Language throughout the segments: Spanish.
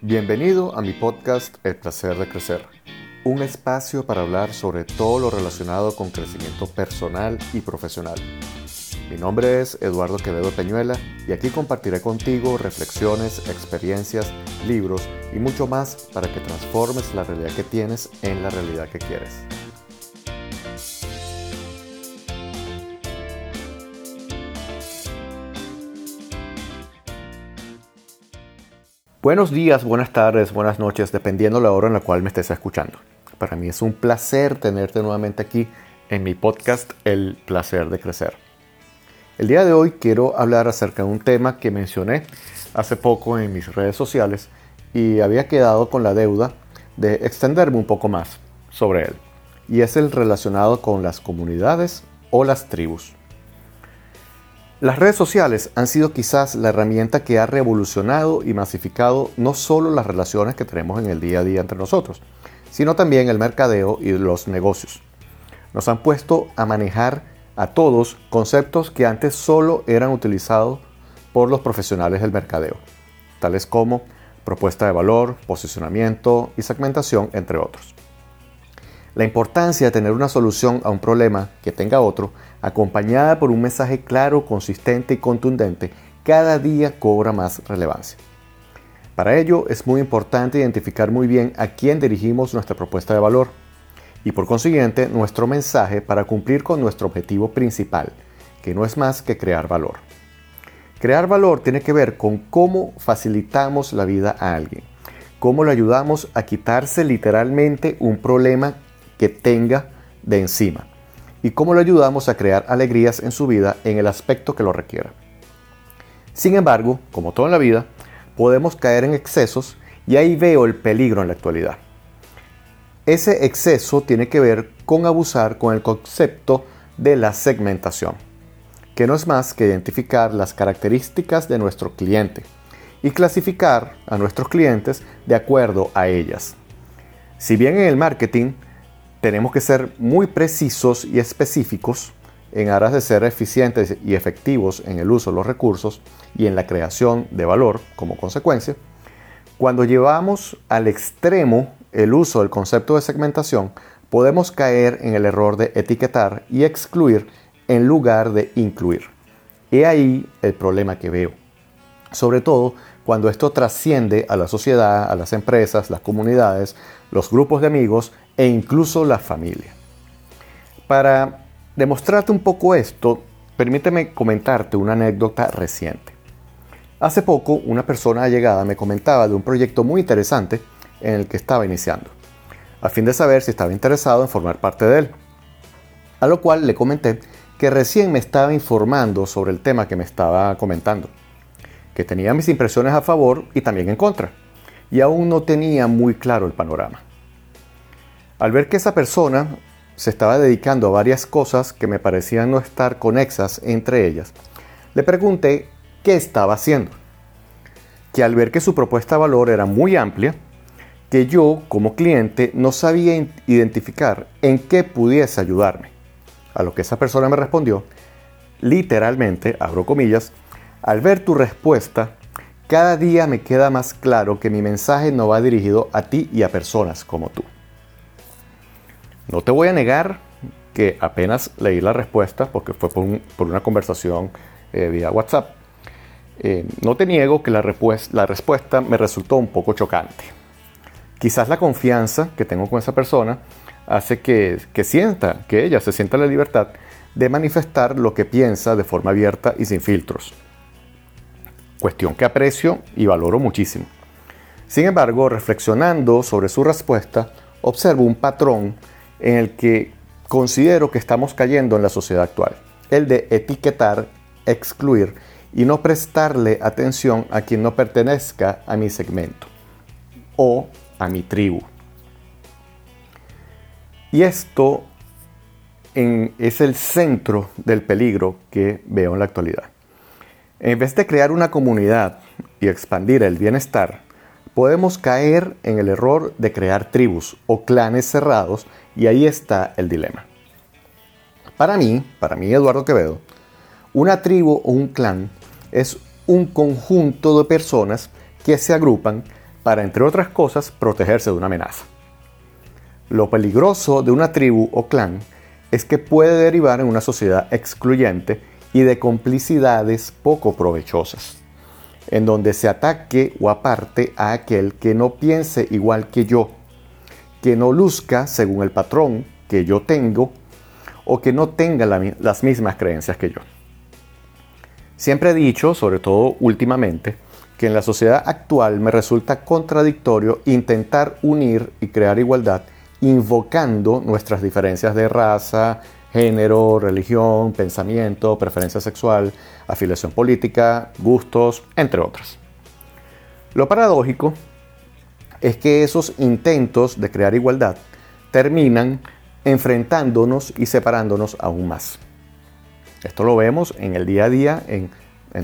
Bienvenido a mi podcast El placer de crecer, un espacio para hablar sobre todo lo relacionado con crecimiento personal y profesional. Mi nombre es Eduardo Quevedo Peñuela y aquí compartiré contigo reflexiones, experiencias, libros y mucho más para que transformes la realidad que tienes en la realidad que quieres. Buenos días, buenas tardes, buenas noches, dependiendo la hora en la cual me estés escuchando. Para mí es un placer tenerte nuevamente aquí en mi podcast El placer de crecer. El día de hoy quiero hablar acerca de un tema que mencioné hace poco en mis redes sociales y había quedado con la deuda de extenderme un poco más sobre él. Y es el relacionado con las comunidades o las tribus. Las redes sociales han sido quizás la herramienta que ha revolucionado y masificado no solo las relaciones que tenemos en el día a día entre nosotros, sino también el mercadeo y los negocios. Nos han puesto a manejar a todos conceptos que antes solo eran utilizados por los profesionales del mercadeo, tales como propuesta de valor, posicionamiento y segmentación, entre otros. La importancia de tener una solución a un problema que tenga otro, acompañada por un mensaje claro, consistente y contundente, cada día cobra más relevancia. Para ello es muy importante identificar muy bien a quién dirigimos nuestra propuesta de valor y por consiguiente nuestro mensaje para cumplir con nuestro objetivo principal, que no es más que crear valor. Crear valor tiene que ver con cómo facilitamos la vida a alguien, cómo le ayudamos a quitarse literalmente un problema que tenga de encima y cómo le ayudamos a crear alegrías en su vida en el aspecto que lo requiera. Sin embargo, como todo en la vida, podemos caer en excesos y ahí veo el peligro en la actualidad. Ese exceso tiene que ver con abusar con el concepto de la segmentación, que no es más que identificar las características de nuestro cliente y clasificar a nuestros clientes de acuerdo a ellas. Si bien en el marketing tenemos que ser muy precisos y específicos en aras de ser eficientes y efectivos en el uso de los recursos y en la creación de valor como consecuencia, cuando llevamos al extremo el uso del concepto de segmentación, podemos caer en el error de etiquetar y excluir en lugar de incluir. He ahí el problema que veo. Sobre todo cuando esto trasciende a la sociedad, a las empresas, las comunidades, los grupos de amigos e incluso la familia. Para demostrarte un poco esto, permíteme comentarte una anécdota reciente. Hace poco una persona allegada me comentaba de un proyecto muy interesante en el que estaba iniciando, a fin de saber si estaba interesado en formar parte de él. A lo cual le comenté que recién me estaba informando sobre el tema que me estaba comentando, que tenía mis impresiones a favor y también en contra, y aún no tenía muy claro el panorama. Al ver que esa persona se estaba dedicando a varias cosas que me parecían no estar conexas entre ellas, le pregunté qué estaba haciendo. Que al ver que su propuesta de valor era muy amplia, que yo como cliente no sabía identificar en qué pudiese ayudarme. A lo que esa persona me respondió, literalmente, abro comillas, al ver tu respuesta, cada día me queda más claro que mi mensaje no va dirigido a ti y a personas como tú. No te voy a negar que apenas leí la respuesta, porque fue por, una conversación eh, vía WhatsApp, eh, no te niego que la, respuesta me resultó un poco chocante. Quizás la confianza que tengo con esa persona hace que, que sienta, que ella se sienta la libertad de manifestar lo que piensa de forma abierta y sin filtros. Cuestión que aprecio y valoro muchísimo. Sin embargo, reflexionando sobre su respuesta, observo un patrón en el que considero que estamos cayendo en la sociedad actual, el de etiquetar, excluir y no prestarle atención a quien no pertenezca a mi segmento o a mi tribu. Y esto es el centro del peligro que veo en la actualidad. En vez de crear una comunidad y expandir el bienestar, podemos caer en el error de crear tribus o clanes cerrados y ahí está el dilema. Para mí, para mí Eduardo Quevedo, una tribu o un clan es un conjunto de personas que se agrupan para, entre otras cosas, protegerse de una amenaza. Lo peligroso de una tribu o clan es que puede derivar en una sociedad excluyente y de complicidades poco provechosas, en donde se ataque o aparte a aquel que no piense igual que yo, que no luzca según el patrón que yo tengo o que no tenga las mismas creencias que yo. Siempre he dicho, sobre todo últimamente, que en la sociedad actual me resulta contradictorio intentar unir y crear igualdad invocando nuestras diferencias de raza, género, religión, pensamiento, preferencia sexual, afiliación política, gustos, entre otras. Lo paradójico es que esos intentos de crear igualdad terminan enfrentándonos y separándonos aún más. Esto lo vemos en el día a día, en,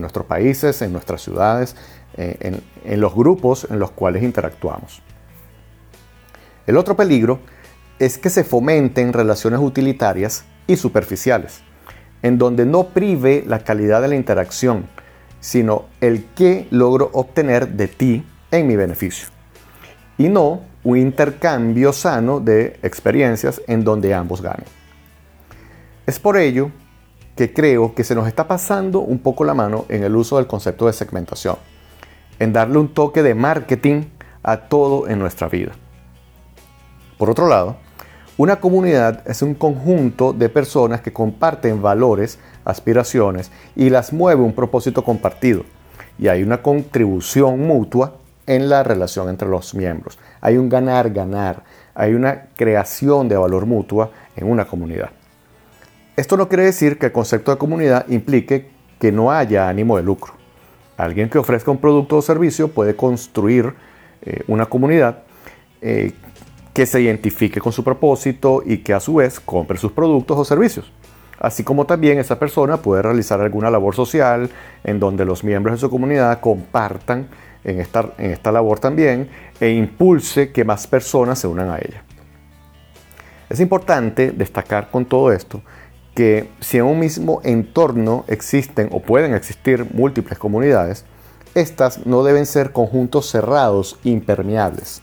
nuestros países, en nuestras ciudades, eh, en los grupos en los cuales interactuamos. El otro peligro es que se fomenten relaciones utilitarias y superficiales, en donde no prive la calidad de la interacción, sino el que logro obtener de ti en mi beneficio. Y no un intercambio sano de experiencias en donde ambos ganen. Es por ello que creo que se nos está pasando un poco la mano en el uso del concepto de segmentación, en darle un toque de marketing a todo en nuestra vida. Por otro lado, una comunidad es un conjunto de personas que comparten valores, aspiraciones y las mueve un propósito compartido. Y hay una contribución mutua en la relación entre los miembros. Hay un ganar-ganar, hay una creación de valor mutua en una comunidad. Esto no quiere decir que el concepto de comunidad implique que no haya ánimo de lucro. Alguien que ofrezca un producto o servicio puede construir eh, una comunidad eh, que se identifique con su propósito y que a su vez compre sus productos o servicios. Así como también esa persona puede realizar alguna labor social en donde los miembros de su comunidad compartan en esta, en esta labor también e impulse que más personas se unan a ella. Es importante destacar con todo esto que si en un mismo entorno existen o pueden existir múltiples comunidades, estas no deben ser conjuntos cerrados, impermeables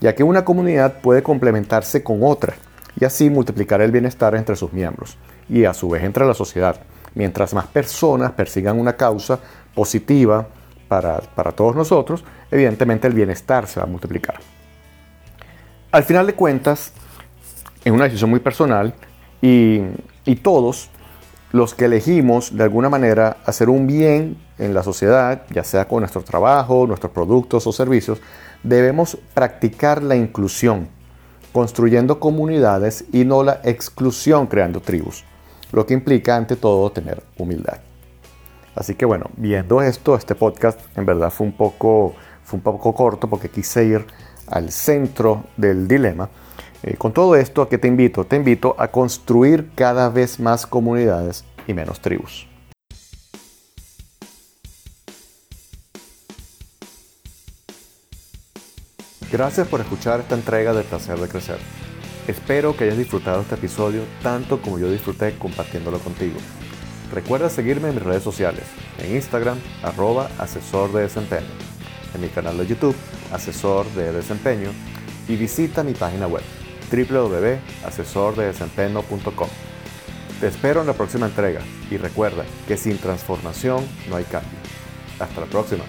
ya que una comunidad puede complementarse con otra y así multiplicar el bienestar entre sus miembros y a su vez entre la sociedad. Mientras más personas persigan una causa positiva para, todos nosotros, evidentemente el bienestar se va a multiplicar. Al final de cuentas, es una decisión muy personal y, y todos los que elegimos de alguna manera hacer un bien en la sociedad, ya sea con nuestro trabajo, nuestros productos o servicios, debemos practicar la inclusión, construyendo comunidades y no la exclusión creando tribus, lo que implica ante todo tener humildad. Así que bueno, viendo esto, este podcast en verdad fue un poco, fue un poco corto porque quise ir al centro del dilema. Eh, con todo esto, ¿a qué te invito? Te invito a construir cada vez más comunidades y menos tribus. Gracias por escuchar esta entrega del placer de crecer. Espero que hayas disfrutado este episodio tanto como yo disfruté compartiéndolo contigo. Recuerda seguirme en mis redes sociales, en Instagram, arroba asesor en mi canal de YouTube, asesor de desempeño, y visita mi página web, www.asesordedesempeño.com. Te espero en la próxima entrega y recuerda que sin transformación no hay cambio. Hasta la próxima.